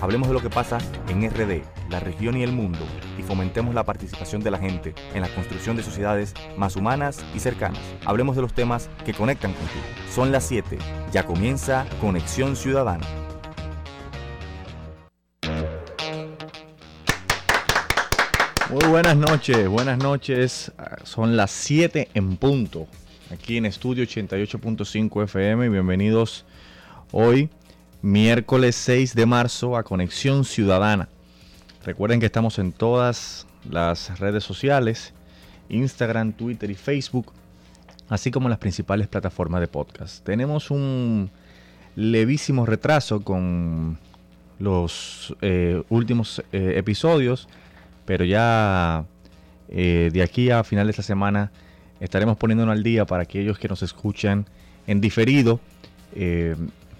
Hablemos de lo que pasa en RD, la región y el mundo, y fomentemos la participación de la gente en la construcción de sociedades más humanas y cercanas. Hablemos de los temas que conectan contigo. Son las 7, ya comienza Conexión Ciudadana. Muy buenas noches, buenas noches. Son las 7 en punto, aquí en Estudio 88.5 FM. Bienvenidos hoy miércoles 6 de marzo a Conexión Ciudadana. Recuerden que estamos en todas las redes sociales, Instagram, Twitter y Facebook, así como las principales plataformas de podcast. Tenemos un levísimo retraso con los eh, últimos eh, episodios, pero ya eh, de aquí a final de esta semana estaremos poniéndonos al día para aquellos que nos escuchan en diferido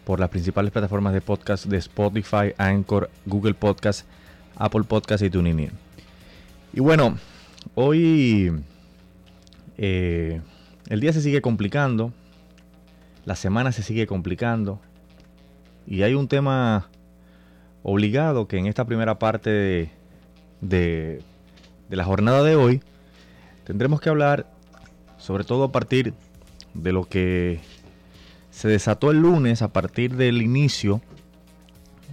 por las principales plataformas de podcast de Spotify, Anchor, Google Podcast, Apple Podcast y TuneIn. Y bueno, hoy eh, el día se sigue complicando, la semana se sigue complicando y hay un tema obligado que en esta primera parte de, de, de la jornada de hoy tendremos que hablar sobre todo a partir de lo que se desató el lunes a partir del inicio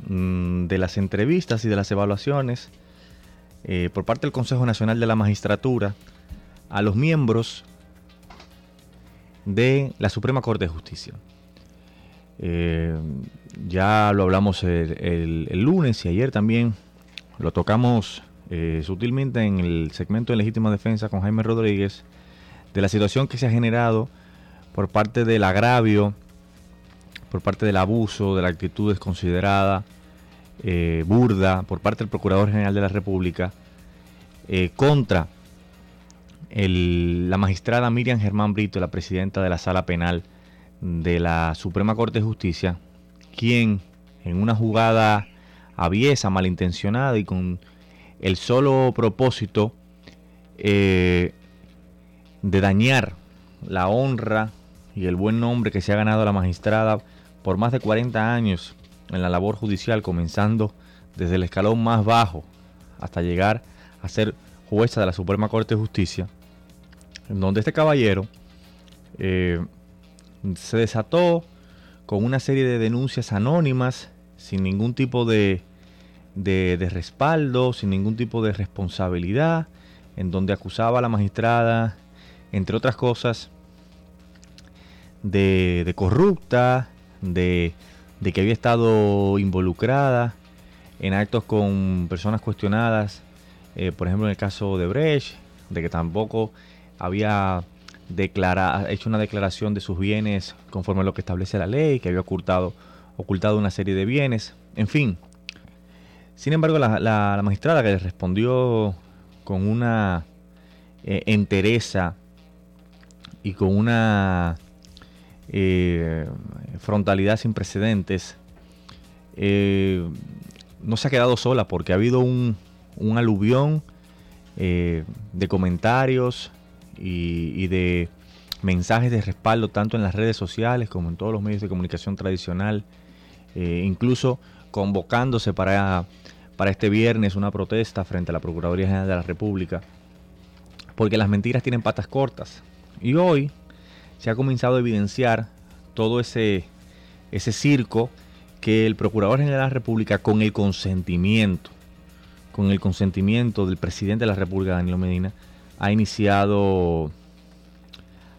mm, de las entrevistas y de las evaluaciones eh, por parte del Consejo Nacional de la Magistratura a los miembros de la Suprema Corte de Justicia. Eh, ya lo hablamos el, lunes y ayer también lo tocamos eh, sutilmente en el segmento de legítima defensa con Jaime Rodríguez de la situación que se ha generado por parte del agravio por parte del abuso, de la actitud desconsiderada, eh, burda, por parte del Procurador General de la República, eh, contra la magistrada Miriam Germán Brito, la presidenta de la Sala Penal de la Suprema Corte de Justicia, quien en una jugada aviesa, malintencionada y con el solo propósito eh, de dañar la honra y el buen nombre que se ha ganado la magistrada por más de 40 años en la labor judicial, comenzando desde el escalón más bajo hasta llegar a ser jueza de la Suprema Corte de Justicia, en donde este caballero eh, se desató con una serie de denuncias anónimas, sin ningún tipo de, de, respaldo, sin ningún tipo de responsabilidad, en donde acusaba a la magistrada, entre otras cosas, de, de corrupta, de, que había estado involucrada en actos con personas cuestionadas, eh, por ejemplo en el caso de Brecht, de que tampoco había hecho una declaración de sus bienes conforme a lo que establece la ley, que había ocultado, ocultado una serie de bienes, en fin. Sin embargo, la, magistrada que le respondió con una eh, entereza y con una eh, frontalidad sin precedentes, eh, no se ha quedado sola porque ha habido un, aluvión eh, de comentarios y, de mensajes de respaldo tanto en las redes sociales como en todos los medios de comunicación tradicional, incluso convocándose para, para este viernes una protesta frente a la Procuraduría General de la República, porque las mentiras tienen patas cortas. Y hoy, se ha comenzado a evidenciar todo ese, ese circo que el Procurador General de la República, con el consentimiento, con el consentimiento del presidente de la República, Danilo Medina, ha iniciado,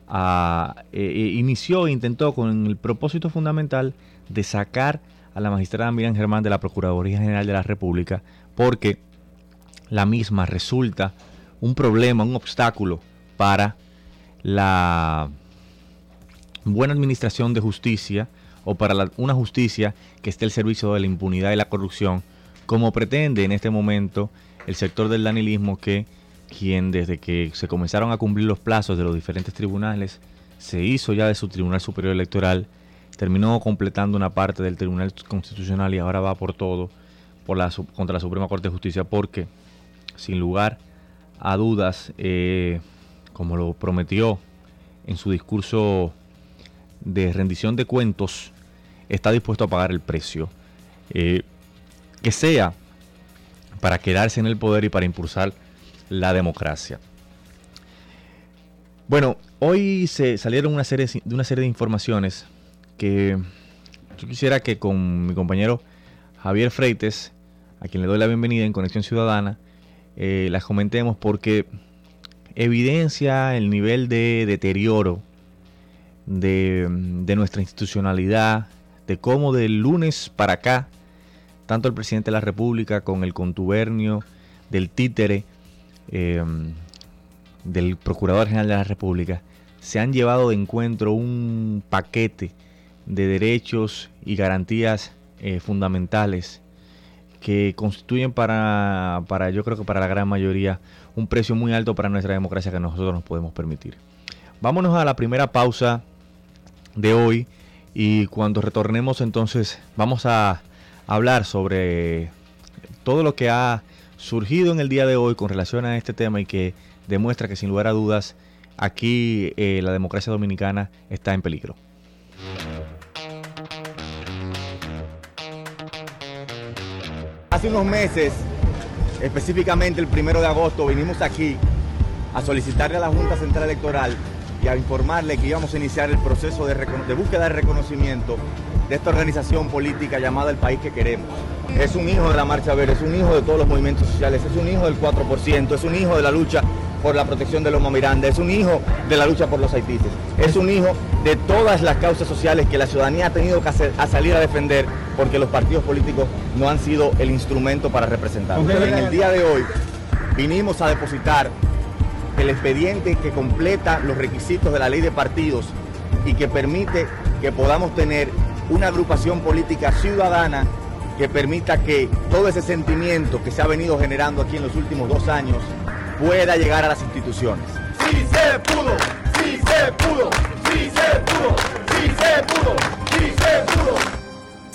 a, e, e, inició e intentó con el propósito fundamental de sacar a la magistrada Miriam Germán de la Procuraduría General de la República, porque la misma resulta un problema, un obstáculo para la buena administración de justicia o para una justicia que esté al servicio de la impunidad y la corrupción, como pretende en este momento el sector del danilismo que quien desde que se comenzaron a cumplir los plazos de los diferentes tribunales se hizo ya de su Tribunal Superior Electoral, terminó completando una parte del Tribunal Constitucional y ahora va por todo por la, contra la Suprema Corte de Justicia porque, sin lugar a dudas, eh, como lo prometió en su discurso de rendición de cuentos, está dispuesto a pagar el precio. Eh, que sea para quedarse en el poder y para impulsar la democracia. Bueno, hoy se salieron una serie de una serie de informaciones que yo quisiera que con mi compañero Javier Freites, a quien le doy la bienvenida en Conexión Ciudadana, eh, las comentemos porque evidencia el nivel de deterioro de, de nuestra institucionalidad, de cómo del lunes para acá, tanto el presidente de la República con el contubernio del títere, eh, del Procurador General de la República, se han llevado de encuentro un paquete de derechos y garantías eh, fundamentales que constituyen para, para, yo creo que para la gran mayoría, un precio muy alto para nuestra democracia que nosotros nos podemos permitir. Vámonos a la primera pausa de hoy y cuando retornemos entonces vamos a hablar sobre todo lo que ha surgido en el día de hoy con relación a este tema y que demuestra que sin lugar a dudas aquí eh, la democracia dominicana está en peligro. Hace unos meses, específicamente el primero de agosto, vinimos aquí a solicitarle a la Junta Central Electoral y a informarle que íbamos a iniciar el proceso de, de búsqueda de reconocimiento de esta organización política llamada El País que Queremos. Es un hijo de la Marcha Verde, es un hijo de todos los movimientos sociales, es un hijo del 4%, es un hijo de la lucha por la protección de los Miranda, es un hijo de la lucha por los haitises, es un hijo de todas las causas sociales que la ciudadanía ha tenido que hacer, a salir a defender porque los partidos políticos no han sido el instrumento para representar. En el día de hoy vinimos a depositar el expediente que completa los requisitos de la ley de partidos y que permite que podamos tener una agrupación política ciudadana que permita que todo ese sentimiento que se ha venido generando aquí en los últimos dos años pueda llegar a las instituciones.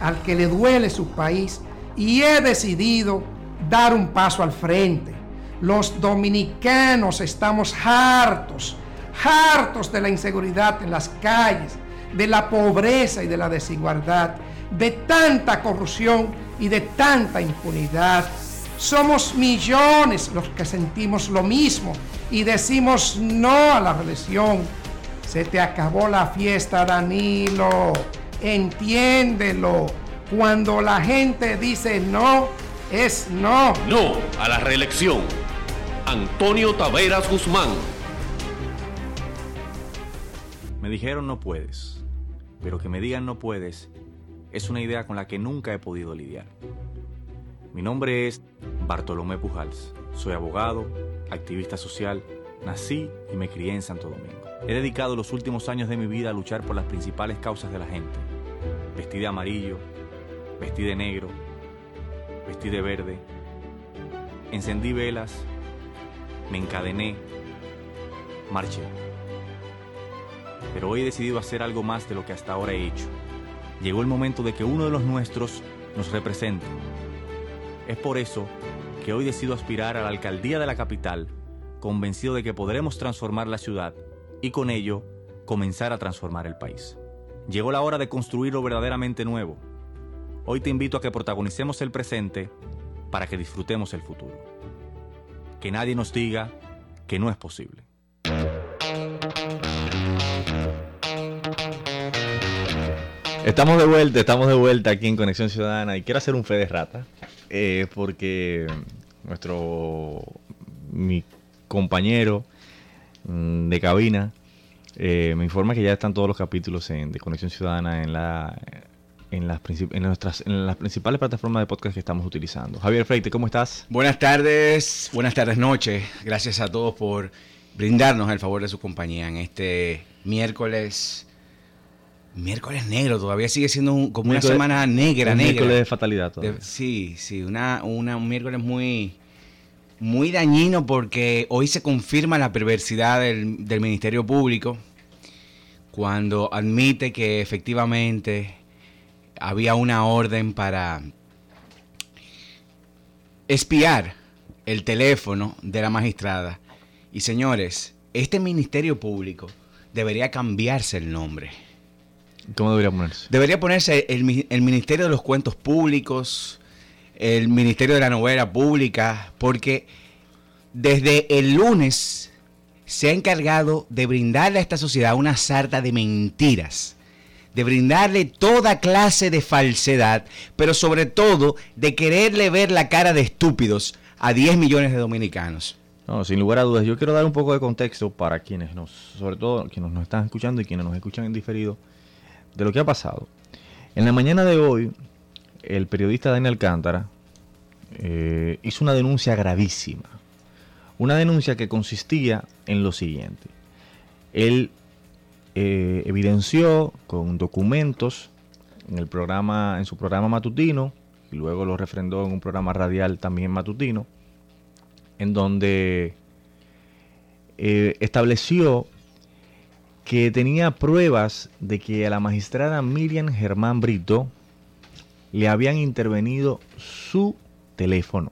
al que le duele su país y he decidido dar un paso al frente. Los dominicanos estamos hartos, hartos de la inseguridad en las calles, de la pobreza y de la desigualdad, de tanta corrupción y de tanta impunidad. Somos millones los que sentimos lo mismo y decimos no a la reelección. Se te acabó la fiesta, Danilo entiéndelo. Cuando la gente dice no, es no. No a la reelección. Antonio Taveras Guzmán. Me dijeron no puedes, pero que me digan no puedes es una idea con la que nunca he podido lidiar. Mi nombre es Bartolomé Pujals. Soy abogado, activista social, nací y me crié en Santo Domingo. He dedicado los últimos años de mi vida a luchar por las principales causas de la gente Vestí de amarillo, vestí de negro, vestí de verde. Encendí velas, me encadené, marché. Pero hoy he decidido hacer algo más de lo que hasta ahora he hecho. Llegó el momento de que uno de los nuestros nos represente. Es por eso que hoy decido aspirar a la alcaldía de la capital, convencido de que podremos transformar la ciudad y con ello comenzar a transformar el país. Llegó la hora de construir lo verdaderamente nuevo. Hoy te invito a que protagonicemos el presente para que disfrutemos el futuro. Que nadie nos diga que no es posible. Estamos de vuelta, estamos de vuelta aquí en Conexión Ciudadana y quiero hacer un fe de rata eh, porque nuestro mi compañero mm, de cabina eh, me informa que ya están todos los capítulos en- de Conexión Ciudadana en la en las, en, nuestras, en las principales plataformas de podcast que estamos utilizando. Javier Freite, ¿cómo estás? Buenas tardes, buenas tardes, noches. Gracias a todos por brindarnos el favor de su compañía en este miércoles. Miércoles negro, todavía sigue siendo un- como una semana negra, un negra. miércoles de fatalidad todavía. De- sí, sí, una, una- un miércoles muy, muy dañino porque hoy se confirma la perversidad del, del Ministerio Público cuando admite que efectivamente había una orden para espiar el teléfono de la magistrada. Y señores, este Ministerio Público debería cambiarse el nombre. ¿Cómo debería ponerse? Debería ponerse el, el Ministerio de los Cuentos Públicos, el Ministerio de la Novela Pública, porque desde el lunes se ha encargado de brindarle a esta sociedad una sarta de mentiras, de brindarle toda clase de falsedad, pero sobre todo de quererle ver la cara de estúpidos a 10 millones de dominicanos. No, sin lugar a dudas. Yo quiero dar un poco de contexto para quienes nos, sobre todo quienes nos están escuchando y quienes nos escuchan en diferido, de lo que ha pasado. En la mañana de hoy, el periodista Daniel Alcántara eh, hizo una denuncia gravísima. Una denuncia que consistía en lo siguiente. Él eh, evidenció con documentos en el programa, en su programa matutino, y luego lo refrendó en un programa radial también matutino, en donde eh, estableció que tenía pruebas de que a la magistrada Miriam Germán Brito le habían intervenido su teléfono.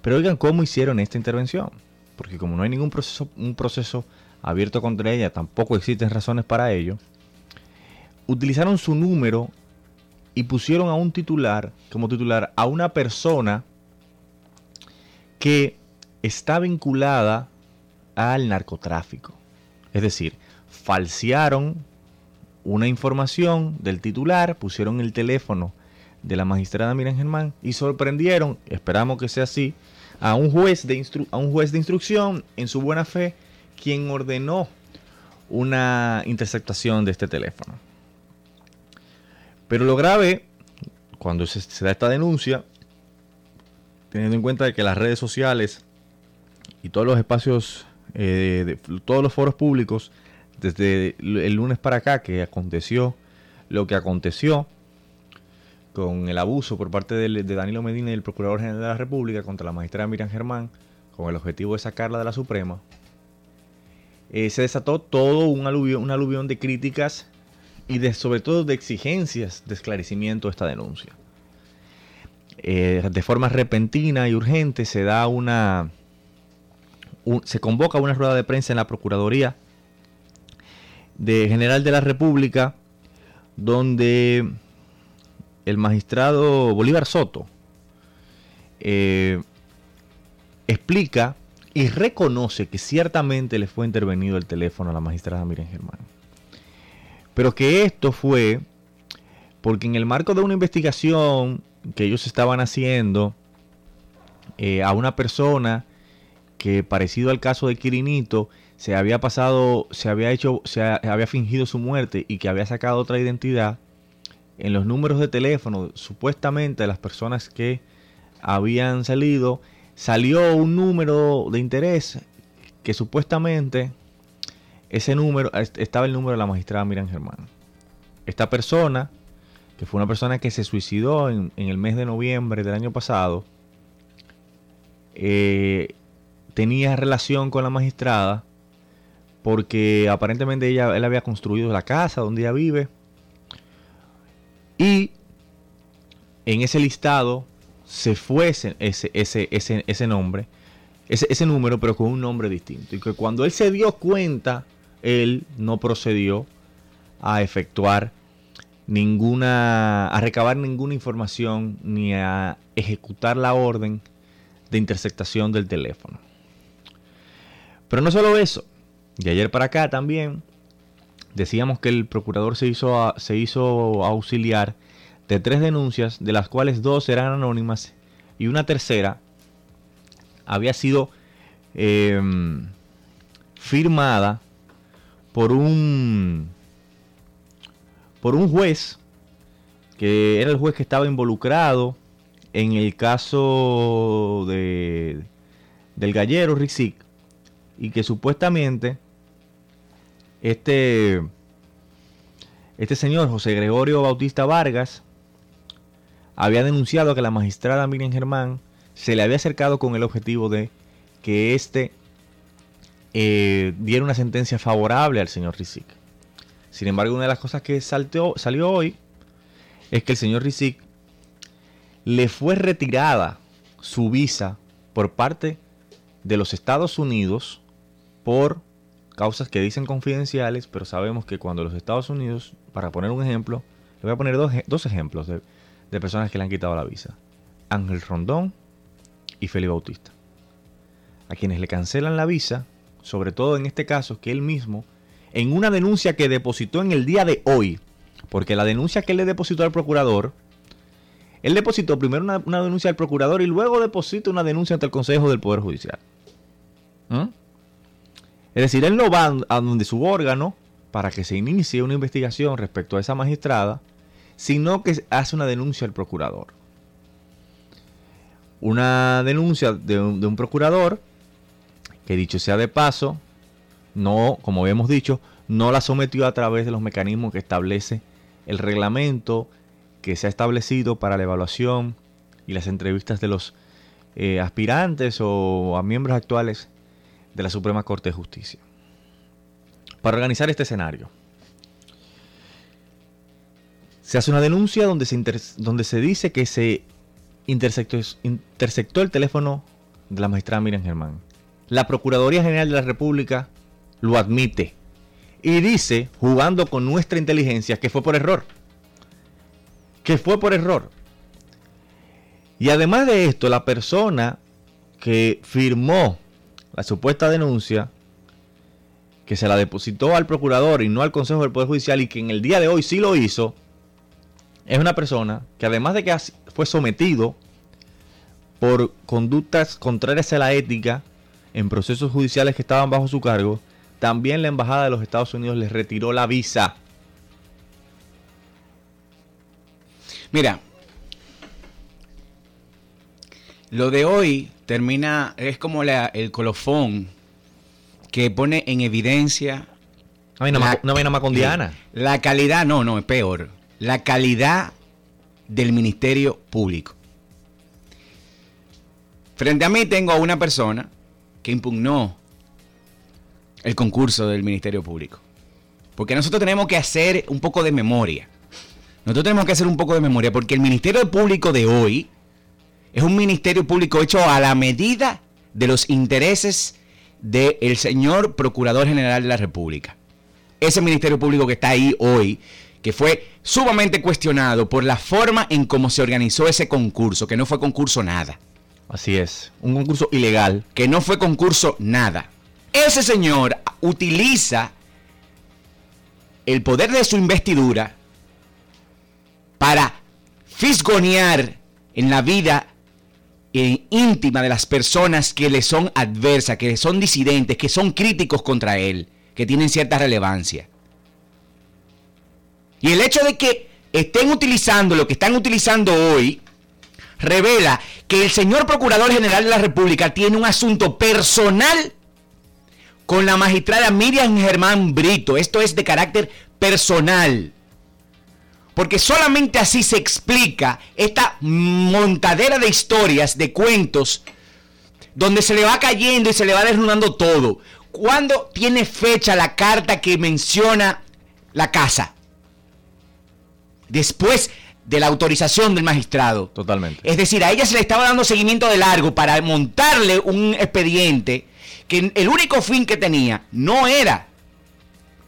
Pero oigan cómo hicieron esta intervención. Porque como no hay ningún proceso, un proceso abierto contra ella, tampoco existen razones para ello. Utilizaron su número y pusieron a un titular, como titular, a una persona que está vinculada al narcotráfico. Es decir, falsearon una información del titular, pusieron el teléfono de la magistrada Miriam Germán y sorprendieron, esperamos que sea así, a un juez de, instru- a un juez de instrucción en su buena fe, quien ordenó una interceptación de este teléfono. Pero lo grave, cuando se, da esta denuncia, teniendo en cuenta que las redes sociales y todos los espacios, eh, todos los foros públicos, desde el lunes para acá que aconteció lo que aconteció con el abuso por parte del- de, Danilo Medina y el Procurador General de la República contra la magistrada Miriam Germán, con el objetivo de sacarla de la Suprema, eh, se desató todo un aluvión, un aluvión de críticas y de, sobre todo de exigencias de esclarecimiento de esta denuncia. Eh, de forma repentina y urgente se da una un- se convoca una rueda de prensa en la Procuraduría de General de la República donde el magistrado Bolívar Soto eh, explica y reconoce que ciertamente le fue intervenido el teléfono a la magistrada Miriam Germán. Pero que esto fue porque en el marco de una investigación que ellos estaban haciendo eh, a una persona que parecido al caso de Quirinito se había pasado, se había hecho, se ha- había fingido su muerte y que había sacado otra identidad en los números de teléfono supuestamente de las personas que habían salido salió un número de interés que supuestamente ese número est- estaba el número de la magistrada Miriam Germán. Esta persona, que fue una persona que se suicidó en, en el mes de noviembre del año pasado, eh, tenía relación con la magistrada porque aparentemente ella, él había construido la casa donde ella vive y en ese listado se fue ese, ese, ese, ese, nombre, ese número, pero con un nombre distinto. Y que cuando él se dio cuenta, él no procedió a efectuar ninguna, a recabar ninguna información ni a ejecutar la orden de interceptación del teléfono. Pero no solo eso, de ayer para acá también decíamos que el procurador se hizo, se hizo auxiliar de tres denuncias, de las cuales dos eran anónimas y una tercera había sido em, firmada por un por un juez que era el juez que estaba involucrado en el caso de del gallero Rixic y que supuestamente este este señor José Gregorio Bautista Vargas había denunciado que la magistrada Miriam Germán se le había acercado con el objetivo de que éste eh, diera una sentencia favorable al señor Rizik. Sin embargo, una de las cosas que salió hoy es que el señor Rizik le fue retirada su visa por parte de los Estados Unidos por causas que dicen confidenciales, pero sabemos que cuando los Estados Unidos, para poner un ejemplo, le voy a poner dos, dos ejemplos de, de personas que le han quitado la visa. Ángel Rondón y Felipe Bautista. A quienes le cancelan la visa, sobre todo en este caso, que él mismo, en una denuncia que depositó en el día de hoy, porque la denuncia que él le depositó al procurador, él depositó primero una, denuncia al procurador y luego depositó una denuncia ante el Consejo del Poder Judicial. ¿Mm? Es decir, él no va a donde su órgano para que se inicie una investigación respecto a esa magistrada, sino que hace una denuncia al procurador. Una denuncia de un, procurador que dicho sea de paso, no, como hemos dicho, no la sometió a través de los mecanismos que establece el reglamento que se ha establecido para la evaluación y las entrevistas de los eh, aspirantes o a miembros actuales de la Suprema Corte de Justicia. Para organizar este escenario, se hace una denuncia donde se, donde se dice que se intersectó, intersectó el teléfono de la magistrada Miriam Germán. La Procuraduría General de la República lo admite y dice, jugando con nuestra inteligencia, que fue por error. Que fue por error. Y además de esto, la persona que firmó la supuesta denuncia, que se la depositó al procurador y no al Consejo del Poder Judicial y que en el día de hoy sí lo hizo, es una persona que además de que fue sometido por conductas contrarias a la ética en procesos judiciales que estaban bajo su cargo, también la Embajada de los Estados Unidos les retiró la visa. Mira, lo de hoy termina, es como el colofón que pone en evidencia... Una vaina más con Diana. La calidad, no, no, es peor la calidad del Ministerio Público. Frente a mí tengo a una persona que impugnó el concurso del Ministerio Público. Porque nosotros tenemos que hacer un poco de memoria. Nosotros tenemos que hacer un poco de memoria porque el Ministerio Público de hoy es un Ministerio Público hecho a la medida de los intereses del señor Procurador General de la República. Ese Ministerio Público que está ahí hoy que fue sumamente cuestionado por la forma en cómo se organizó ese concurso, que no fue concurso nada. Así es, un concurso ilegal. Que no fue concurso nada. Ese señor utiliza el poder de su investidura para fisgonear en la vida íntima de las personas que le son adversas, que son disidentes, que son críticos contra él, que tienen cierta relevancia. Y el hecho de que estén utilizando lo que están utilizando hoy revela que el señor Procurador General de la República tiene un asunto personal con la magistrada Miriam Germán Brito. Esto es de carácter personal. Porque solamente así se explica esta montadera de historias, de cuentos, donde se le va cayendo y se le va desnudando todo. ¿Cuándo tiene fecha la carta que menciona la casa? después de la autorización del magistrado. Totalmente. Es decir, a ella se le estaba dando seguimiento de largo para montarle un expediente que el único fin que tenía no era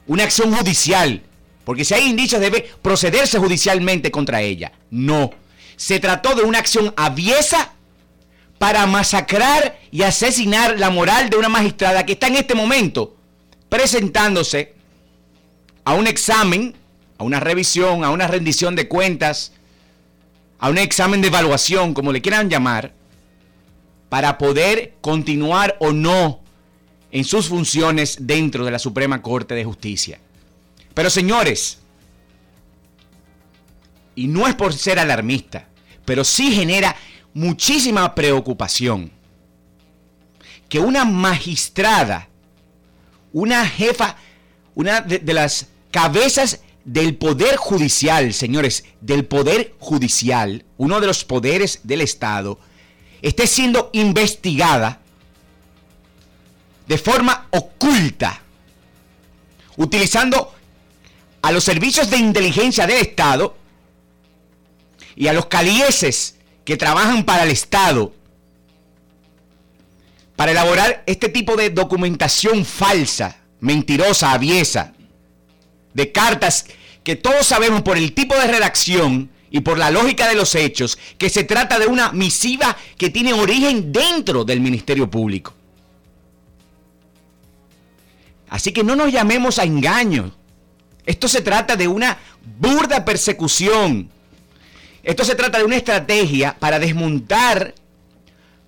una acción judicial, porque si hay indicios debe procederse judicialmente contra ella. No. Se trató de una acción aviesa para masacrar y asesinar la moral de una magistrada que está en este momento presentándose a un examen, a una revisión, a una rendición de cuentas, a un examen de evaluación, como le quieran llamar, para poder continuar o no en sus funciones dentro de la Suprema Corte de Justicia. Pero señores, y no es por ser alarmista, pero sí genera muchísima preocupación que una magistrada, una jefa, una de, las cabezas del poder judicial, señores, del poder judicial, uno de los poderes del Estado, esté siendo investigada de forma oculta, utilizando a los servicios de inteligencia del Estado y a los calieses que trabajan para el Estado para elaborar este tipo de documentación falsa, mentirosa, aviesa, de cartas que todos sabemos por el tipo de redacción y por la lógica de los hechos que se trata de una misiva que tiene origen dentro del Ministerio Público. Así que no nos llamemos a engaño. Esto se trata de una burda persecución. Esto se trata de una estrategia para desmontar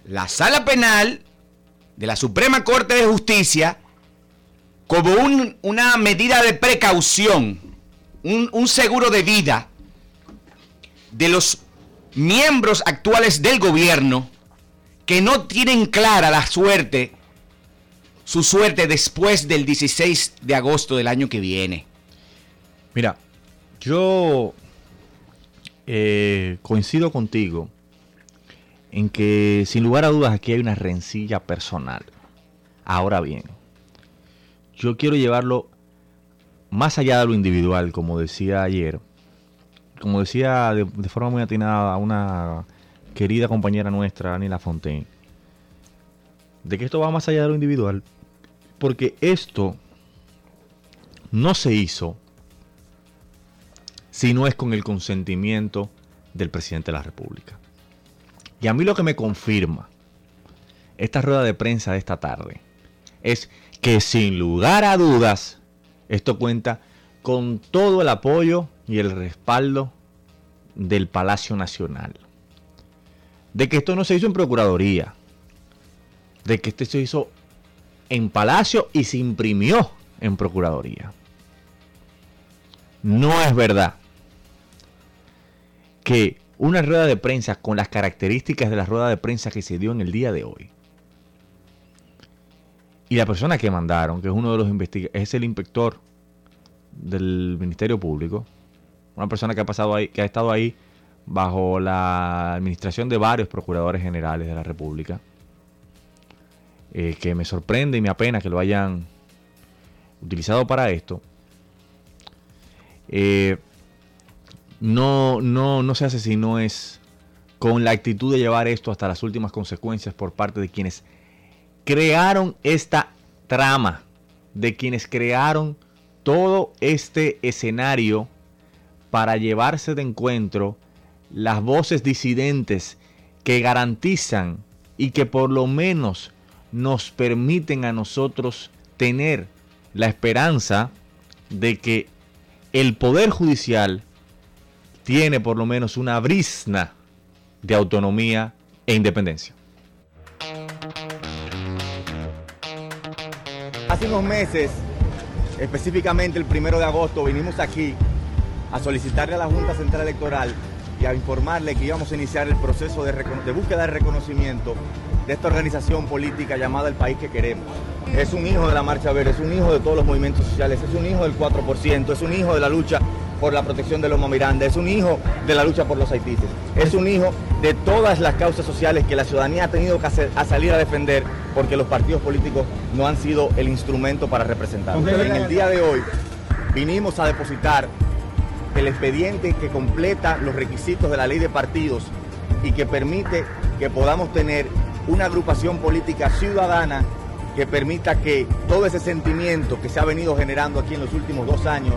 la sala penal de la Suprema Corte de Justicia como un, una medida de precaución, un, un seguro de vida de los miembros actuales del gobierno que no tienen clara la suerte, su suerte después del 16 de agosto del año que viene. Mira, yo eh, coincido contigo en que sin lugar a dudas aquí hay una rencilla personal. Ahora bien, yo quiero llevarlo más allá de lo individual, como decía ayer, como decía de, forma muy atinada una querida compañera nuestra, Ani Lafontaine, de que esto va más allá de lo individual, porque esto no se hizo si no es con el consentimiento del presidente de la República. Y a mí lo que me confirma esta rueda de prensa de esta tarde es que sin lugar a dudas esto cuenta con todo el apoyo y el respaldo del Palacio Nacional. De que esto no se hizo en Procuraduría. De que esto se hizo en Palacio y se imprimió en Procuraduría. No es verdad que una rueda de prensa con las características de la rueda de prensa que se dio en el día de hoy. Y la persona que mandaron, que es uno de los investigadores, es el inspector del Ministerio Público, una persona que ha pasado ahí, que ha estado ahí bajo la administración de varios procuradores generales de la República, eh, que me sorprende y me apena que lo hayan utilizado para esto. Eh, no, no, no se hace si no es con la actitud de llevar esto hasta las últimas consecuencias por parte de quienes crearon esta trama, de quienes crearon todo este escenario para llevarse de encuentro las voces disidentes que garantizan y que por lo menos nos permiten a nosotros tener la esperanza de que el Poder Judicial tiene por lo menos una brisna de autonomía e independencia. Hace unos meses, específicamente el primero de agosto, vinimos aquí a solicitarle a la Junta Central Electoral y a informarle que íbamos a iniciar el proceso de, de, búsqueda de reconocimiento de esta organización política llamada El País que Queremos. Es un hijo de la Marcha Verde, es un hijo de todos los movimientos sociales, es un hijo del 4%, es un hijo de la lucha por la protección de los Miranda, es un hijo de la lucha por los haitíes, es un hijo de todas las causas sociales que la ciudadanía ha tenido que hacer, a salir a defender porque los partidos políticos no han sido el instrumento para representar. En el día de hoy vinimos a depositar el expediente que completa los requisitos de la ley de partidos y que permite que podamos tener una agrupación política ciudadana que permita que todo ese sentimiento que se ha venido generando aquí en los últimos dos años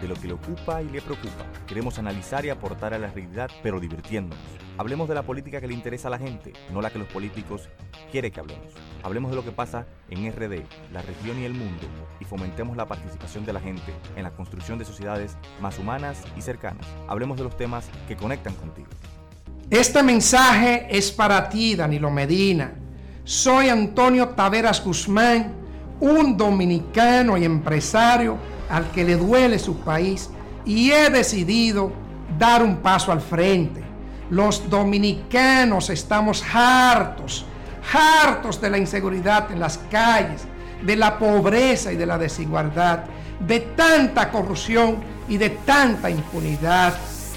de lo que le ocupa y le preocupa. Queremos analizar y aportar a la realidad, pero divirtiéndonos. Hablemos de la política que le interesa a la gente, no la que los políticos quieren que hablemos. Hablemos de lo que pasa en RD, la región y el mundo, y fomentemos la participación de la gente en la construcción de sociedades más humanas y cercanas. Hablemos de los temas que conectan contigo. Este mensaje es para ti, Danilo Medina. Soy Antonio Taveras Guzmán, un dominicano y empresario al que le duele su país y he decidido dar un paso al frente. Los dominicanos estamos hartos, hartos de la inseguridad en las calles, de la pobreza y de la desigualdad, de tanta corrupción y de tanta impunidad.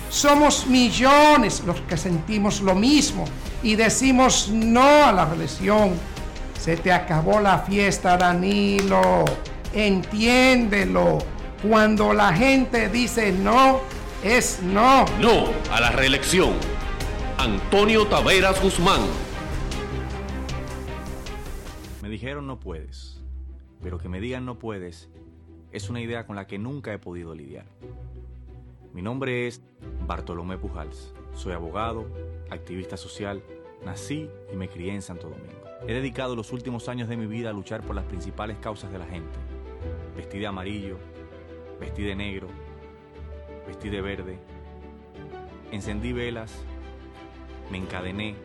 Somos millones los que sentimos lo mismo y decimos no a la reelección. Se te acabó la fiesta, Danilo. Entiéndelo. Cuando la gente dice no, es no. No a la reelección. Antonio Taveras Guzmán. Me dijeron no puedes, pero que me digan no puedes es una idea con la que nunca he podido lidiar. Mi nombre es Bartolomé Pujals. Soy abogado, activista social, nací y me crié en Santo Domingo. He dedicado los últimos años de mi vida a luchar por las principales causas de la gente. Vestí de amarillo, vestí de negro, vestí de verde, encendí velas, me encadené,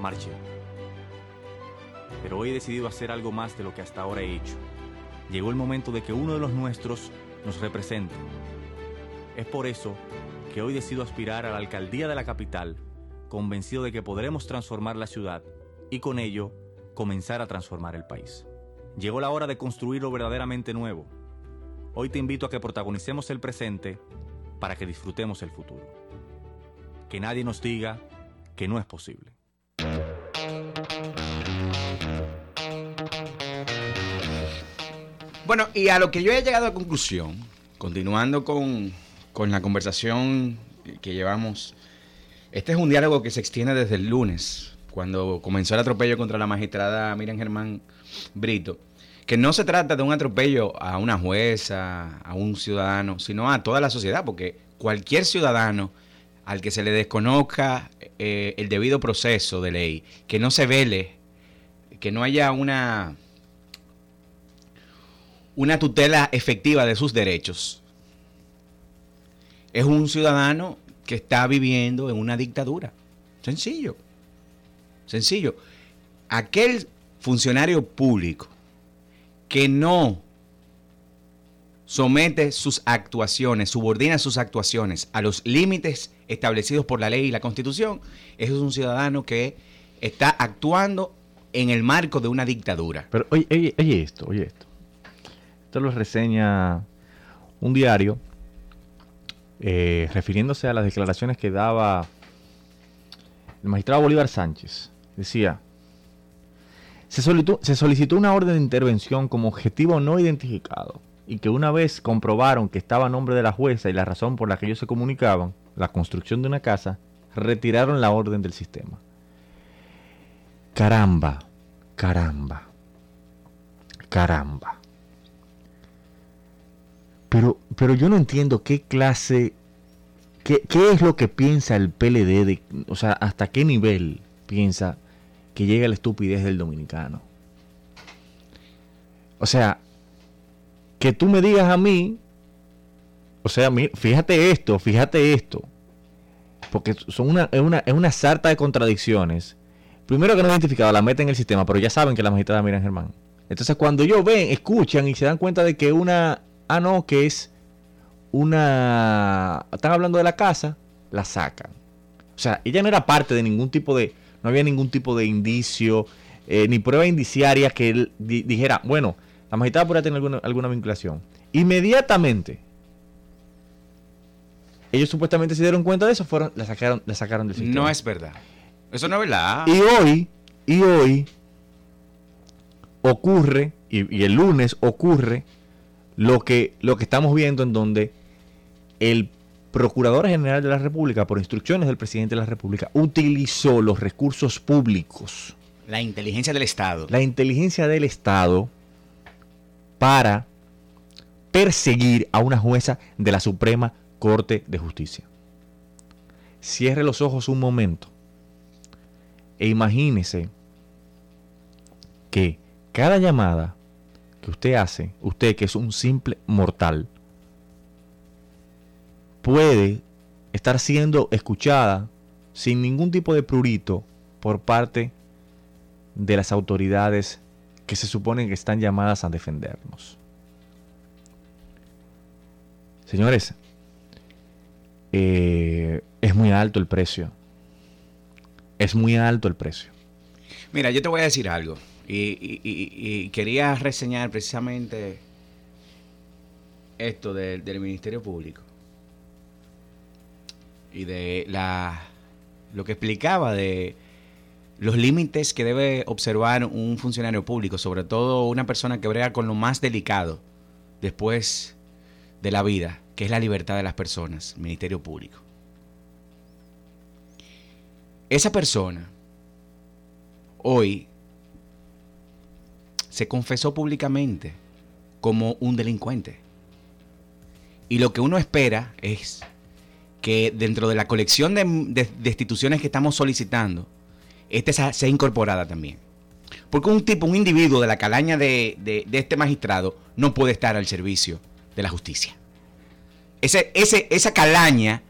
marché. Pero hoy he decidido hacer algo más de lo que hasta ahora he hecho. Llegó el momento de que uno de los nuestros nos represente. Es por eso que hoy decido aspirar a la alcaldía de la capital, convencido de que podremos transformar la ciudad y con ello comenzar a transformar el país. Llegó la hora de construir lo verdaderamente nuevo. Hoy te invito a que protagonicemos el presente para que disfrutemos el futuro. Que nadie nos diga que no es posible. Bueno, y a lo que yo he llegado a conclusión, continuando con, con la conversación que llevamos, este es un diálogo que se extiende desde el lunes, cuando comenzó el atropello contra la magistrada Miriam Germán Brito, que no se trata de un atropello a una jueza, a un ciudadano, sino a toda la sociedad, porque cualquier ciudadano al que se le desconozca eh, el debido proceso de ley, que no se vele, que no haya una, una tutela efectiva de sus derechos, es un ciudadano que está viviendo en una dictadura. Sencillo. Sencillo. Aquel funcionario público que no somete sus actuaciones, subordina sus actuaciones a los límites establecidos por la ley y la constitución, es un ciudadano que está actuando en el marco de una dictadura. Pero oye, oye, oye esto, oye esto. Esto lo reseña un diario eh, refiriéndose a las declaraciones que daba el magistrado Bolívar Sánchez. Decía, se solicitó, una orden de intervención como objetivo no identificado y que una vez comprobaron que estaba a nombre de la jueza y la razón por la que ellos se comunicaban, la construcción de una casa, retiraron la orden del sistema. Caramba, caramba, caramba. Pero, pero yo no entiendo qué clase, qué, qué es lo que piensa el PLD, o sea, hasta qué nivel piensa que llega la estupidez del dominicano. O sea, que tú me digas a mí, o sea, fíjate esto, fíjate esto, porque son una, es, una, es una sarta de contradicciones. Primero que no identificado, la meta en el sistema, pero ya saben que la magistrada Miriam Germán. Entonces cuando ellos ven, escuchan y se dan cuenta de que una, ah no, que es una, están hablando de la casa, la sacan. O sea, ella no era parte de ningún tipo de, no había ningún tipo de indicio, eh, ni prueba indiciaria que él di dijera, bueno, la magistrada podría tener alguna, alguna vinculación. Inmediatamente, ellos supuestamente se dieron cuenta de eso, fueron, la sacaron, la sacaron del sistema. No es verdad. Eso no es verdad. Y hoy, y hoy, ocurre, y, y el lunes ocurre, lo que, lo que estamos viendo en donde el Procurador General de la República, por instrucciones del presidente de la República, utilizó los recursos públicos, La inteligencia del Estado. la inteligencia del Estado, para perseguir a una jueza de la Suprema Corte de Justicia. Cierre los ojos un momento e imagínese que cada llamada que usted hace, usted que es un simple mortal, puede estar siendo escuchada sin ningún tipo de prurito por parte de las autoridades que se suponen que están llamadas a defendernos. Señores, eh, es muy alto el precio. Es muy alto el precio. Mira, yo te voy a decir algo. Y, quería reseñar precisamente esto del Ministerio Público. Y de la lo que explicaba de los límites que debe observar un funcionario público, sobre todo una persona que brega con lo más delicado después de la vida, que es la libertad de las personas, Ministerio Público. Esa persona hoy se confesó públicamente como un delincuente. Y lo que uno espera es que dentro de la colección de, de- instituciones que estamos solicitando, este sea, sea incorporada también. Porque un tipo, un individuo de la calaña de, de- de este magistrado no puede estar al servicio de la justicia. Ese, ese, esa calaña,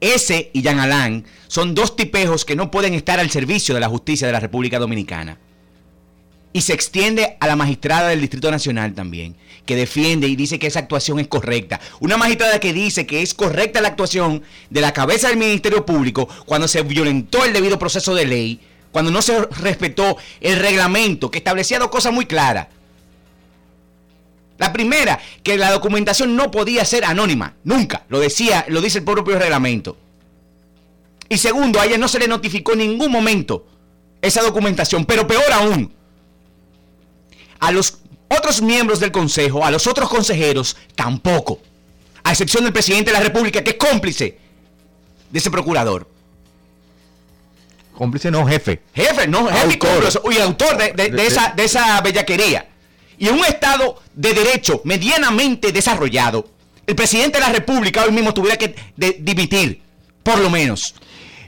ese y Jean Alain, son dos tipejos que no pueden estar al servicio de la justicia de la República Dominicana. Y se extiende a la magistrada del Distrito Nacional también, que defiende y dice que esa actuación es correcta. Una magistrada que dice que es correcta la actuación de la cabeza del Ministerio Público cuando se violentó el debido proceso de ley, cuando no se respetó el reglamento que establecía dos cosas muy claras. La primera, que la documentación no podía ser anónima, nunca, lo decía, lo dice el propio reglamento. Y segundo, a ella no se le notificó en ningún momento esa documentación, pero peor aún, a los otros miembros del Consejo, a los otros consejeros, tampoco. A excepción del presidente de la República, que es cómplice de ese procurador. Cómplice no, jefe. Jefe, no, jefe y Autor. y autor de, de- de De- esa, de esa bellaquería. Y en un Estado de derecho medianamente desarrollado, el presidente de la República hoy mismo tuviera que dimitir, por lo menos.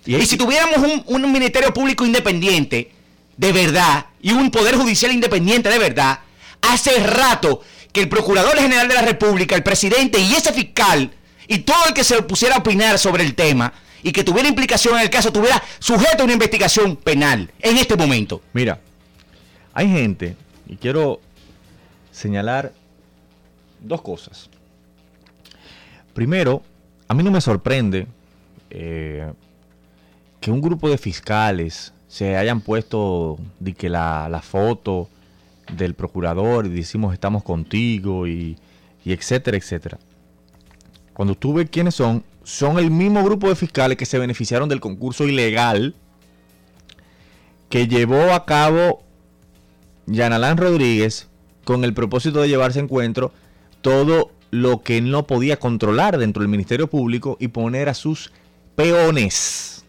Y Y, si tuviéramos un, un Ministerio Público independiente, de verdad, y un Poder Judicial independiente de verdad, hace rato que el Procurador General de la República, el presidente y ese fiscal, y todo el que se pusiera a opinar sobre el tema, y que tuviera implicación en el caso, tuviera sujeto a una investigación penal en este momento. Mira, hay gente, y quiero señalar dos cosas. Primero, a mí no me sorprende eh, que un grupo de fiscales se hayan puesto de que la, la foto del procurador y decimos estamos contigo y, y etcétera, etcétera. Cuando tú ves quiénes son, son el mismo grupo de fiscales que se beneficiaron del concurso ilegal que llevó a cabo Yanalán Rodríguez con el propósito de llevarse a encuentro todo lo que no podía controlar dentro del Ministerio Público y poner a sus peones.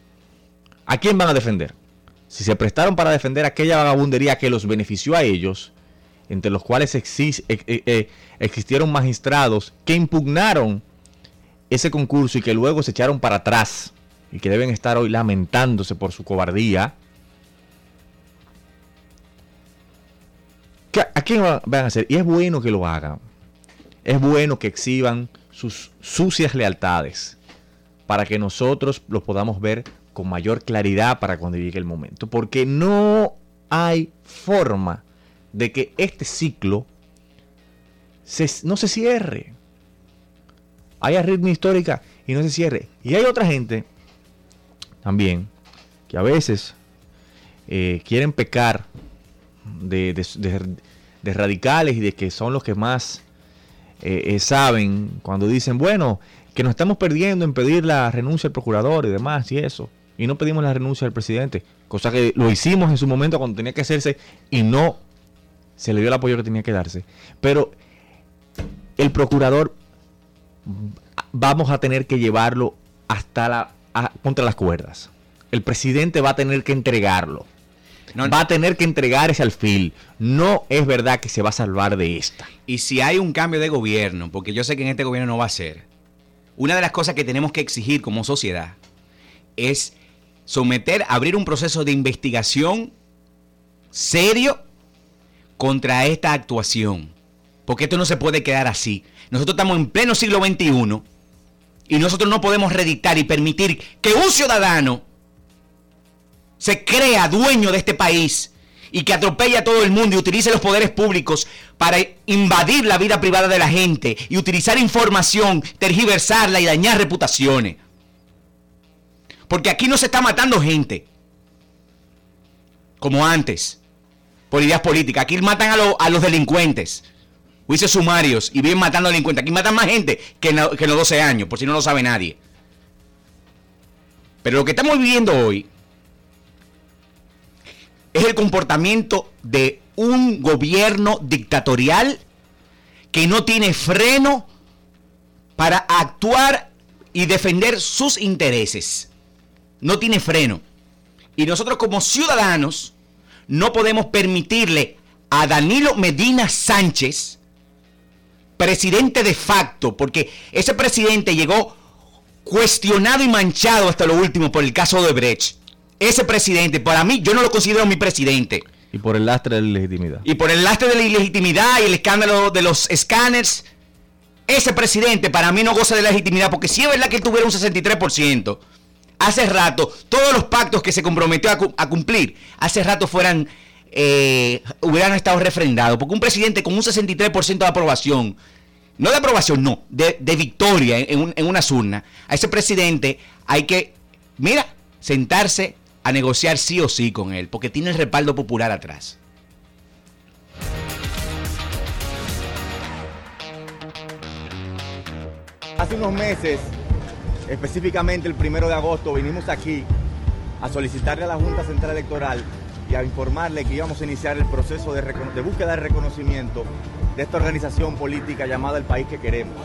¿A quién van a defender? Si se prestaron para defender aquella vagabundería que los benefició a ellos, entre los cuales eh, eh, eh, existieron magistrados que impugnaron ese concurso y que luego se echaron para atrás y que deben estar hoy lamentándose por su cobardía. ¿Qué- ¿A quién va- van a hacer? Y es bueno que lo hagan. Es bueno que exhiban sus sucias lealtades para que nosotros los podamos ver con mayor claridad para cuando llegue el momento. Porque no hay forma de que este ciclo se- no se cierre. Hay arritmia histórica y no se cierre. Y hay otra gente también que a veces eh, quieren pecar de, radicales y de que son los que más eh, eh, saben cuando dicen, bueno, que nos estamos perdiendo en pedir la renuncia al procurador y demás y eso. Y no pedimos la renuncia al presidente, cosa que lo hicimos en su momento cuando tenía que hacerse y no se le dio el apoyo que tenía que darse, pero el procurador vamos a tener que llevarlo hasta la contra las cuerdas. El presidente va a tener que entregarlo. va a tener que entregar ese alfil. No es verdad que se va a salvar de esta. Y si hay un cambio de gobierno, porque yo sé que en este gobierno no va a ser, una de las cosas que tenemos que exigir como sociedad es someter, abrir un proceso de investigación serio contra esta actuación. Porque esto no se puede quedar así. Nosotros estamos en pleno siglo XXI y nosotros no podemos redictar y permitir que un ciudadano se crea dueño de este país y que atropelle a todo el mundo y utilice los poderes públicos para invadir la vida privada de la gente y utilizar información, tergiversarla y dañar reputaciones. Porque aquí no se está matando gente como antes, por ideas políticas. Aquí matan a, a los delincuentes juicios sumarios y vienen matando a delincuentes. Aquí matan más gente que en, que los 12 años, por si no lo sabe nadie. Pero lo que estamos viviendo hoy es el comportamiento de un gobierno dictatorial que no tiene freno para actuar y defender sus intereses. No tiene freno. Y nosotros como ciudadanos no podemos permitirle a Danilo Medina Sánchez presidente de facto, porque ese presidente llegó cuestionado y manchado hasta lo último por el caso de Brecht. Ese presidente, para mí, yo no lo considero mi presidente. Y por el lastre de la ilegitimidad. Y por el lastre de la ilegitimidad y el escándalo de los escáneres. Ese presidente para mí no goza de la legitimidad, porque si es verdad que él tuviera un 63%, hace rato, todos los pactos que se comprometió a, cumplir, hace rato fueran eh, hubieran estado refrendados. Porque un presidente con un 63% de aprobación, no de aprobación, no, de, victoria en, en unas urnas, a ese presidente hay que, mira, sentarse a negociar sí o sí con él, porque tiene el respaldo popular atrás. Hace unos meses, específicamente el primero de agosto, vinimos aquí a solicitarle a la Junta Central Electoral y a informarle que íbamos a iniciar el proceso de, búsqueda de reconocimiento de esta organización política llamada El País que Queremos.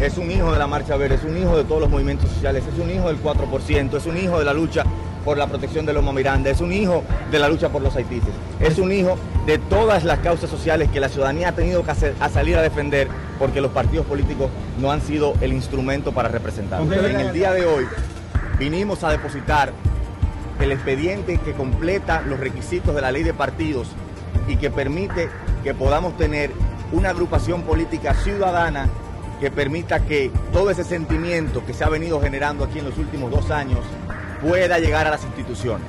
Es un hijo de la Marcha Verde, es un hijo de todos los movimientos sociales, es un hijo del 4%, es un hijo de la lucha por la protección de Loma Miranda, es un hijo de la lucha por los haitises, es un hijo de todas las causas sociales que la ciudadanía ha tenido que a salir a defender porque los partidos políticos no han sido el instrumento para representar. En el día de hoy vinimos a depositar el expediente que completa los requisitos de la ley de partidos y que permite que podamos tener una agrupación política ciudadana que permita que todo ese sentimiento que se ha venido generando aquí en los últimos dos años pueda llegar a las instituciones.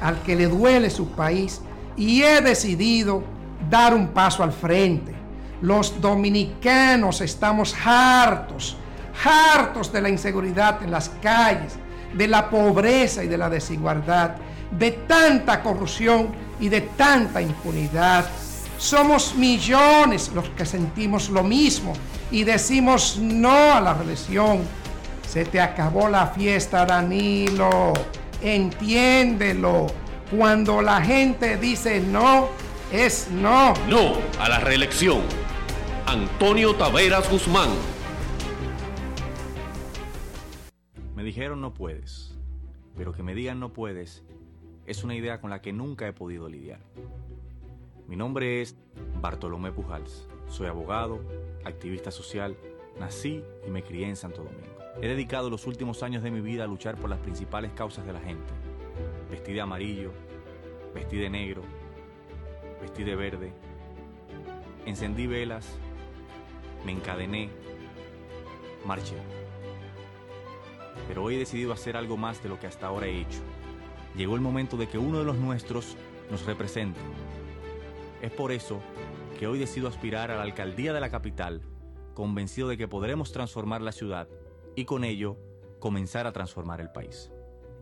al que le duele su país y he decidido dar un paso al frente. Los dominicanos estamos hartos, hartos de la inseguridad en las calles, de la pobreza y de la desigualdad, de tanta corrupción y de tanta impunidad. Somos millones los que sentimos lo mismo y decimos no a la reelección. Se te acabó la fiesta, Danilo entiéndelo. Cuando la gente dice no, es no. No a la reelección. Antonio Taveras Guzmán. Me dijeron no puedes, pero que me digan no puedes es una idea con la que nunca he podido lidiar. Mi nombre es Bartolomé Pujals. Soy abogado, activista social Nací y me crié en Santo Domingo. He dedicado los últimos años de mi vida a luchar por las principales causas de la gente. Vestí de amarillo, vestí de negro, vestí de verde. Encendí velas, me encadené, marché. Pero hoy he decidido hacer algo más de lo que hasta ahora he hecho. Llegó el momento de que uno de los nuestros nos represente. Es por eso que hoy decido aspirar a la alcaldía de la capital, convencido de que podremos transformar la ciudad y con ello comenzar a transformar el país.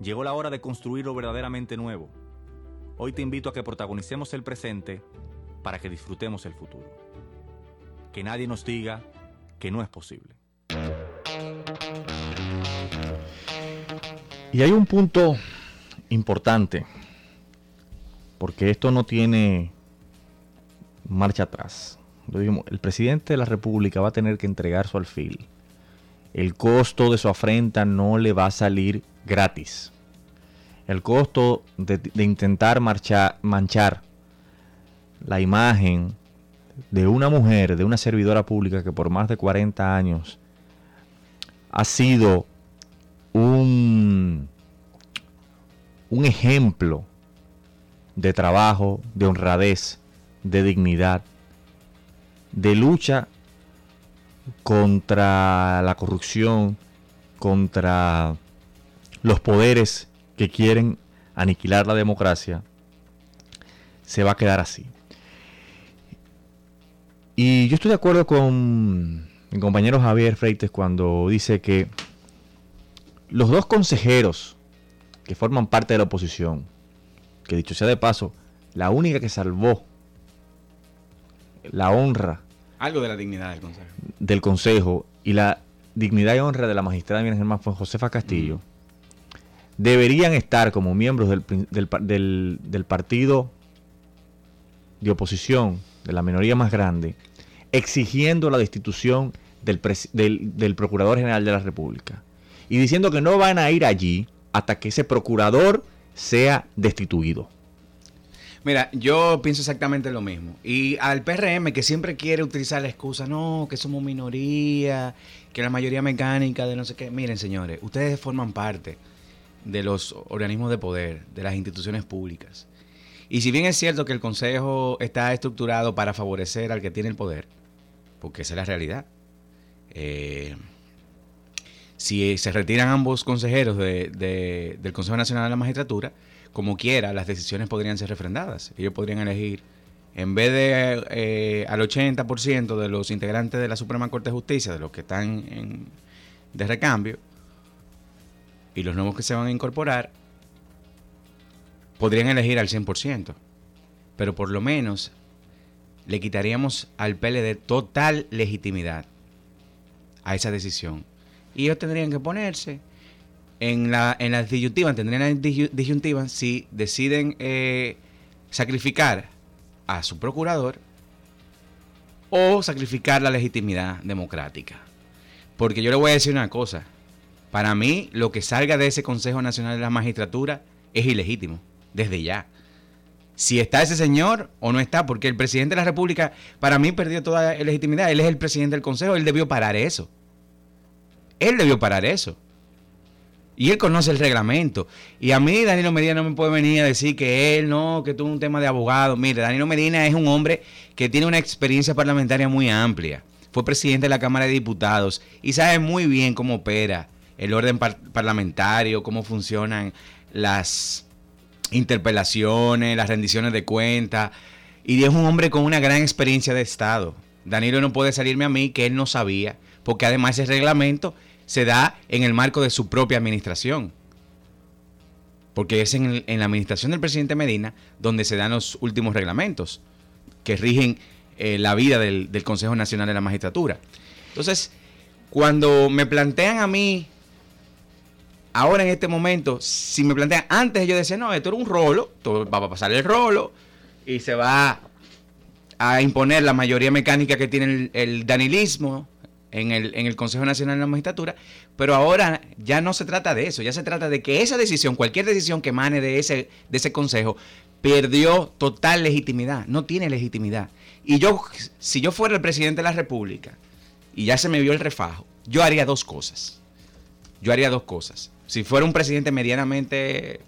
Llegó la hora de construir lo verdaderamente nuevo. Hoy te invito a que protagonicemos el presente para que disfrutemos el futuro. Que nadie nos diga que no es posible. Y hay un punto importante, porque esto no tiene marcha atrás. El presidente de la República va a tener que entregar su alfil. El costo de su afrenta no le va a salir gratis. El costo de, intentar manchar la imagen de una mujer, de una servidora pública que por más de 40 años ha sido un ejemplo de trabajo, de honradez, de dignidad, de lucha contra la corrupción, contra los poderes que quieren aniquilar la democracia, se va a quedar así. Y yo estoy de acuerdo con mi compañero Javier Freites cuando dice que los dos consejeros que forman parte de la oposición, que dicho sea de paso, la única que salvó la honra Algo de la dignidad del consejo. del consejo y la dignidad y honra de la magistrada Miriam Germán Josefa Castillo, deberían estar como miembros del, del pa- del- del partido de oposición, de la minoría más grande, exigiendo la destitución del- del Procurador General de la República y diciendo que no van a ir allí hasta que ese procurador sea destituido. Mira, yo pienso exactamente lo mismo. Y al PRM que siempre quiere utilizar la excusa, no, que somos minoría, que la mayoría mecánica de no sé qué. Miren, señores, ustedes forman parte de los organismos de poder, de las instituciones públicas. Y si bien es cierto que el Consejo está estructurado para favorecer al que tiene el poder, porque esa es la realidad, eh, si se retiran ambos consejeros de- de- del Consejo Nacional de la Magistratura, como quiera, las decisiones podrían ser refrendadas. Ellos podrían elegir, en vez de eh, al 80% de los integrantes de la Suprema Corte de Justicia, de los que están en- de recambio, y los nuevos que se van a incorporar, podrían elegir al 100%. Pero por lo menos le quitaríamos al PLD total legitimidad a esa decisión. Y ellos tendrían que ponerse en la, en la disyuntiva, tendrían la disyu- disyuntiva si deciden eh, sacrificar a su procurador o sacrificar la legitimidad democrática. Porque yo le voy a decir una cosa. Para mí, lo que salga de ese Consejo Nacional de la Magistratura es ilegítimo, desde ya. Si está ese señor o no está, porque el presidente de la República, para mí, perdió toda legitimidad. Él es el presidente del Consejo, él debió parar eso. Él debió parar eso. Y él conoce el reglamento. Y a mí Danilo Medina no me puede venir a decir que él no, que tuvo un tema de abogado. Mire, Danilo Medina es un hombre que tiene una experiencia parlamentaria muy amplia. Fue presidente de la Cámara de Diputados y sabe muy bien cómo opera el orden par- parlamentario, cómo funcionan las interpelaciones, las rendiciones de cuentas. Y es un hombre con una gran experiencia de Estado. Danilo no puede salirme a mí que él no sabía, porque además ese reglamento se da en el marco de su propia administración. Porque es en, el- en la administración del presidente Medina donde se dan los últimos reglamentos que rigen eh, la vida del, Consejo Nacional de la Magistratura. Entonces, cuando me plantean a mí, ahora en este momento, si me plantean, antes yo decía, no, esto era un rolo, esto va a pasar el rolo y se va a imponer la mayoría mecánica que tiene el, el danilismo en el, en el Consejo Nacional de la Magistratura, pero ahora ya no se trata de eso, ya se trata de que esa decisión, cualquier decisión que emane de ese, de ese Consejo, perdió total legitimidad, no tiene legitimidad. Y yo, si yo fuera el presidente de la República, y ya se me vio el refajo, yo haría dos cosas. Yo haría dos cosas. Si fuera un presidente medianamente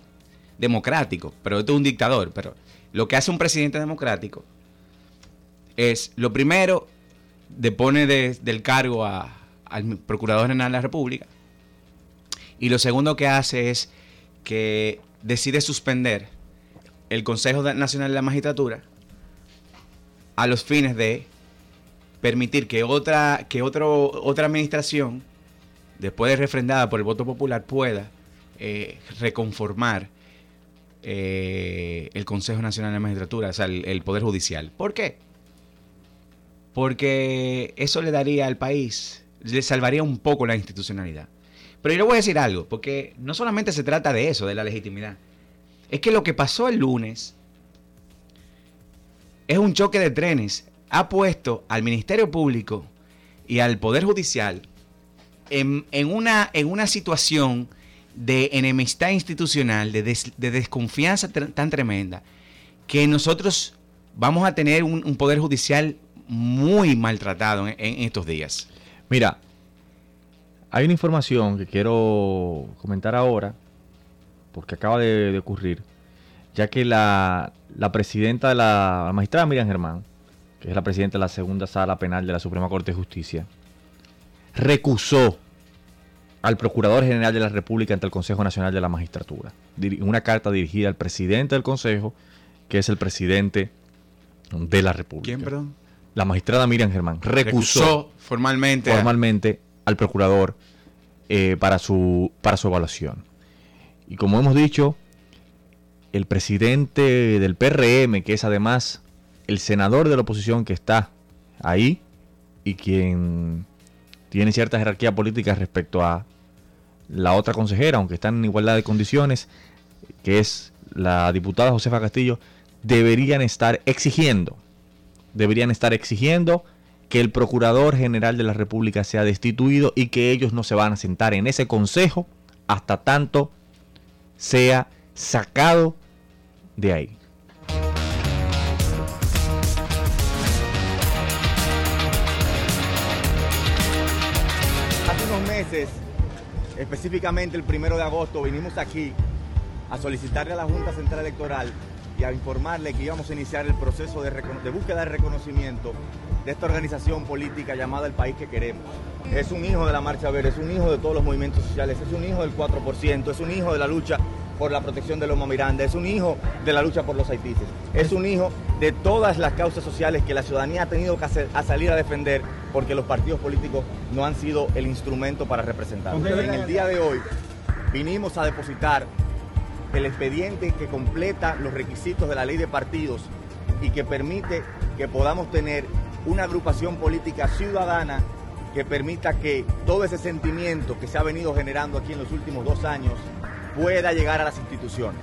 democrático, pero esto es un dictador, pero lo que hace un presidente democrático es, lo primero, depone del cargo al Procurador General de la República, y lo segundo que hace es que decide suspender el Consejo Nacional de la Magistratura a los fines de permitir que otra, que otro, otra administración, después de refrendada por el voto popular, pueda eh, reconformar eh, el Consejo Nacional de la Magistratura, o sea, el, Poder Judicial. ¿Por qué? Porque eso le daría al país, le salvaría un poco la institucionalidad. Pero yo le voy a decir algo, porque no solamente se trata de eso, de la legitimidad. Es que lo que pasó el lunes es un choque de trenes. Ha puesto al Ministerio Público y al Poder Judicial en, una, en una situación de enemistad institucional, de, desconfianza tan tremenda, que nosotros vamos a tener un, poder judicial muy maltratado en, estos días. Mira, hay una información que quiero comentar ahora, porque acaba de, ocurrir, ya que la, presidenta de la, la magistrada Miriam Germán, que es la presidenta de la segunda sala penal de la Suprema Corte de Justicia, recusó al Procurador General de la República ante el Consejo Nacional de la Magistratura. Una carta dirigida al presidente del Consejo, que es el presidente de la República. ¿Quién, perdón? La magistrada Miriam Germán recusó, formalmente, formalmente al procurador eh, para, su, para su evaluación. Y como hemos dicho, el presidente del PRM, que es además el senador de la oposición que está ahí y quien tiene cierta jerarquía política respecto a la otra consejera, aunque están en igualdad de condiciones, que es la diputada Josefa Castillo, deberían estar exigiendo, deberían estar exigiendo que el Procurador General de la República sea destituido y que ellos no se van a sentar en ese consejo hasta tanto sea sacado de ahí. Hace unos meses específicamente el primero de agosto, vinimos aquí a solicitarle a la Junta Central Electoral y a informarle que íbamos a iniciar el proceso de, búsqueda de reconocimiento de esta organización política llamada El País que Queremos. Es un hijo de la Marcha Verde, es un hijo de todos los movimientos sociales, es un hijo del 4%, es un hijo de la lucha por la protección de los Miranda, es un hijo de la lucha por los haitises, es un hijo de todas las causas sociales que la ciudadanía ha tenido que salir a defender porque los partidos políticos no han sido el instrumento para representar. En el día de hoy vinimos a depositar el expediente que completa los requisitos de la ley de partidos y que permite que podamos tener una agrupación política ciudadana que permita que todo ese sentimiento que se ha venido generando aquí en los últimos dos años pueda llegar a las instituciones.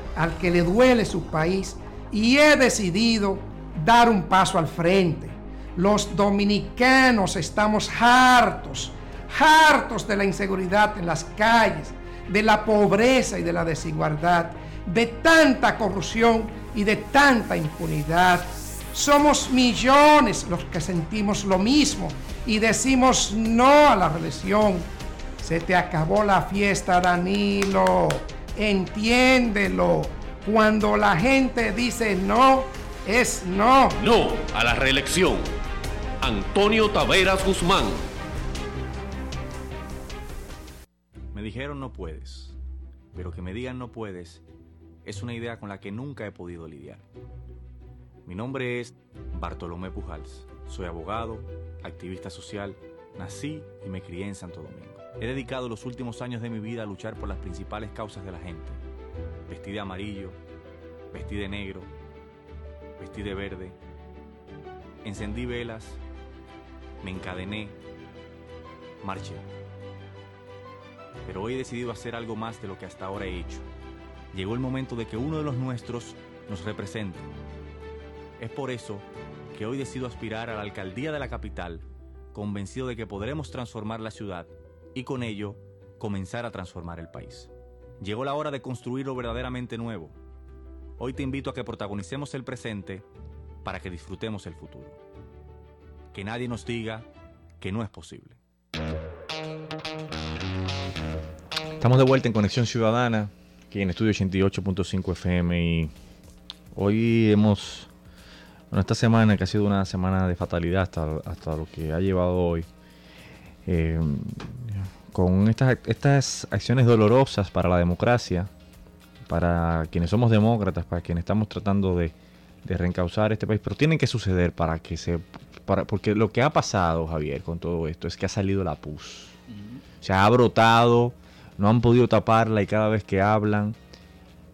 al que le duele su país y he decidido dar un paso al frente. Los dominicanos estamos hartos, hartos de la inseguridad en las calles, de la pobreza y de la desigualdad, de tanta corrupción y de tanta impunidad. Somos millones los que sentimos lo mismo y decimos no a la reelección. Se te acabó la fiesta, Danilo entiéndelo. Cuando la gente dice no, es no. No a la reelección. Antonio Taveras Guzmán. Me dijeron no puedes. pero que me digan no puedes es una idea con la que nunca he podido lidiar. Mi nombre es Bartolomé Pujals. Soy abogado, activista social, nací y me crié en Santo Domingo. He dedicado los últimos años de mi vida a luchar por las principales causas de la gente. Vestí de amarillo, vestí de negro, vestí de verde, encendí velas, me encadené, marché. Pero hoy he decidido hacer algo más de lo que hasta ahora he hecho. Llegó el momento de que uno de los nuestros nos represente. Es por eso que hoy decido aspirar a la alcaldía de la capital, convencido de que podremos transformar la ciudad y con ello comenzar a transformar el país. Llegó la hora de construir lo verdaderamente nuevo. Hoy te invito a que protagonicemos el presente para que disfrutemos el futuro. Que nadie nos diga que no es posible. Estamos de vuelta en Conexión Ciudadana, aquí en Estudio 88.5 FM y hoy hemos, bueno, esta semana que ha sido una semana de fatalidad hasta, hasta lo que ha llevado hoy, eh, con estas, estas acciones dolorosas para la democracia, para quienes somos demócratas, para quienes estamos tratando de, de reencauzar este país, pero tienen que suceder para que se... Para, porque lo que ha pasado, Javier, con todo esto es que ha salido la pus. Se ha brotado, no han podido taparla y cada vez que hablan,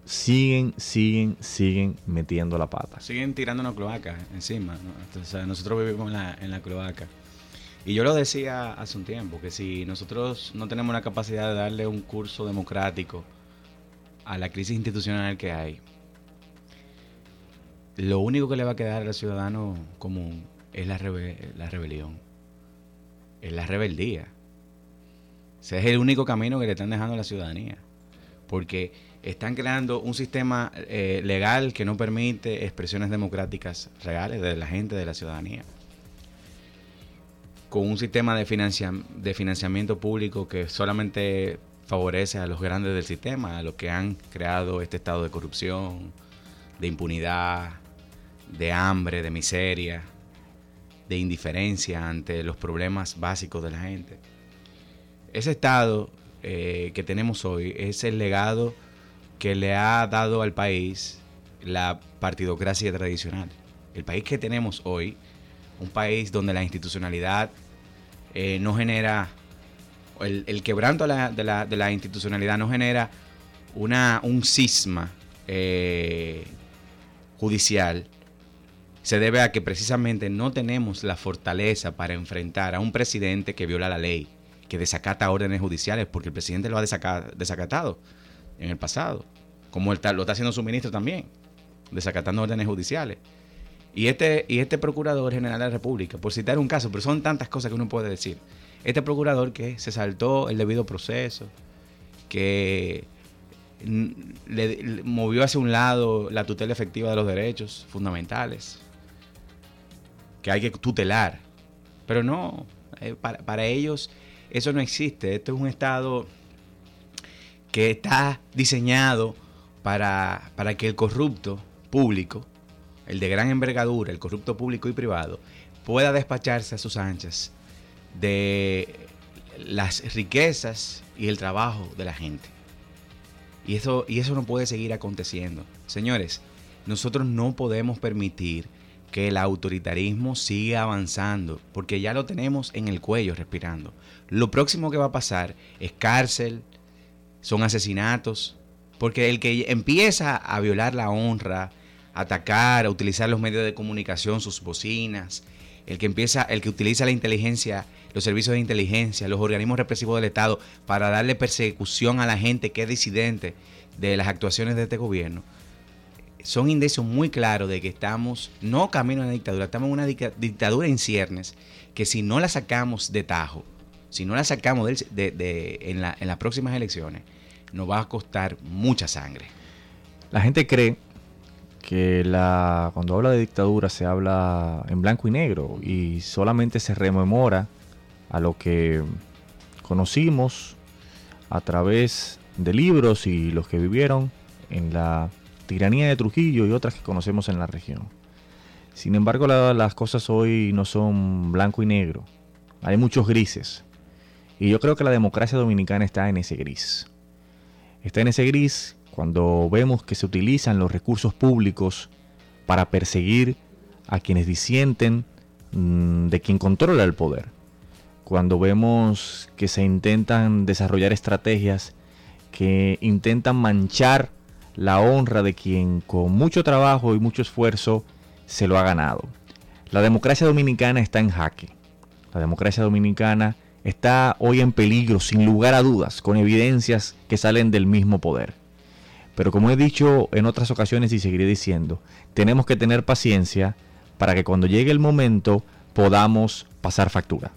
siguen, siguen, siguen metiendo la pata. Siguen tirando una cloaca encima. ¿no? O sea, nosotros vivimos en la, en la cloaca. Y yo lo decía hace un tiempo, que si nosotros no tenemos la capacidad de darle un curso democrático a la crisis institucional que hay, lo único que le va a quedar al ciudadano común es la, la rebelión, es la rebeldía. Ese es el único camino que le están dejando a la ciudadanía. Porque están creando un sistema eh, legal que no permite expresiones democráticas reales de la gente, de la ciudadanía. Con un sistema de, financia de financiamiento público que solamente favorece a los grandes del sistema, a los que han creado este estado de corrupción, de impunidad, de hambre, de miseria, de indiferencia ante los problemas básicos de la gente. Ese estado eh, que tenemos hoy es el legado que le ha dado al país la partidocracia tradicional. El país que tenemos hoy, un país donde la institucionalidad eh, no genera, el, el quebranto de la, de, la, de la, institucionalidad no genera una, un cisma eh, judicial, se debe a que precisamente no tenemos la fortaleza para enfrentar a un presidente que viola la ley, que desacata órdenes judiciales, porque el presidente lo ha desacatado en el pasado, como lo está haciendo su ministro también, desacatando órdenes judiciales. Y este, y este procurador general de la República, por citar un caso, pero son tantas cosas que uno puede decir, este procurador que se saltó el debido proceso, que le, movió hacia un lado la tutela efectiva de los derechos fundamentales, que hay que tutelar. Pero no, eh, para, para, ellos eso no existe. Esto es un Estado que está diseñado para, para que el corrupto público, el de gran envergadura, el corrupto público y privado, pueda despacharse a sus anchas de las riquezas y el trabajo de la gente. Y eso, y eso no puede seguir aconteciendo. Señores, nosotros no podemos permitir que el autoritarismo siga avanzando, porque ya lo tenemos en el cuello respirando. Lo próximo que va a pasar es cárcel, son asesinatos, porque el que empieza a violar la honra, atacar, a utilizar los medios de comunicación, sus bocinas, el que empieza, el que utiliza la inteligencia, los servicios de inteligencia, los organismos represivos del Estado para darle persecución a la gente que es disidente de las actuaciones de este gobierno, son indicios muy claros de que estamos no camino a una dictadura, estamos en una dictadura en ciernes que si no la sacamos de tajo, si no la sacamos de, de, en, la, en las próximas elecciones, nos va a costar mucha sangre. La gente cree que la, cuando habla de dictadura se habla en blanco y negro y solamente se rememora a lo que conocimos a través de libros y los que vivieron en la tiranía de Trujillo y otras que conocemos en la región. Sin embargo, la, las cosas hoy no son blanco y negro. Hay muchos grises. Y yo creo que la democracia dominicana está en ese gris. está en ese gris cuando vemos que se utilizan los recursos públicos para perseguir a quienes disienten mm, de quien controla el poder. Cuando vemos que se intentan desarrollar estrategias que intentan manchar la honra de quien con mucho trabajo y mucho esfuerzo se lo ha ganado. La democracia dominicana está en jaque. La democracia dominicana está hoy en peligro, sin lugar a dudas, con evidencias que salen del mismo poder. Pero como he dicho en otras ocasiones y seguiré diciendo, tenemos que tener paciencia para que cuando llegue el momento podamos pasar factura.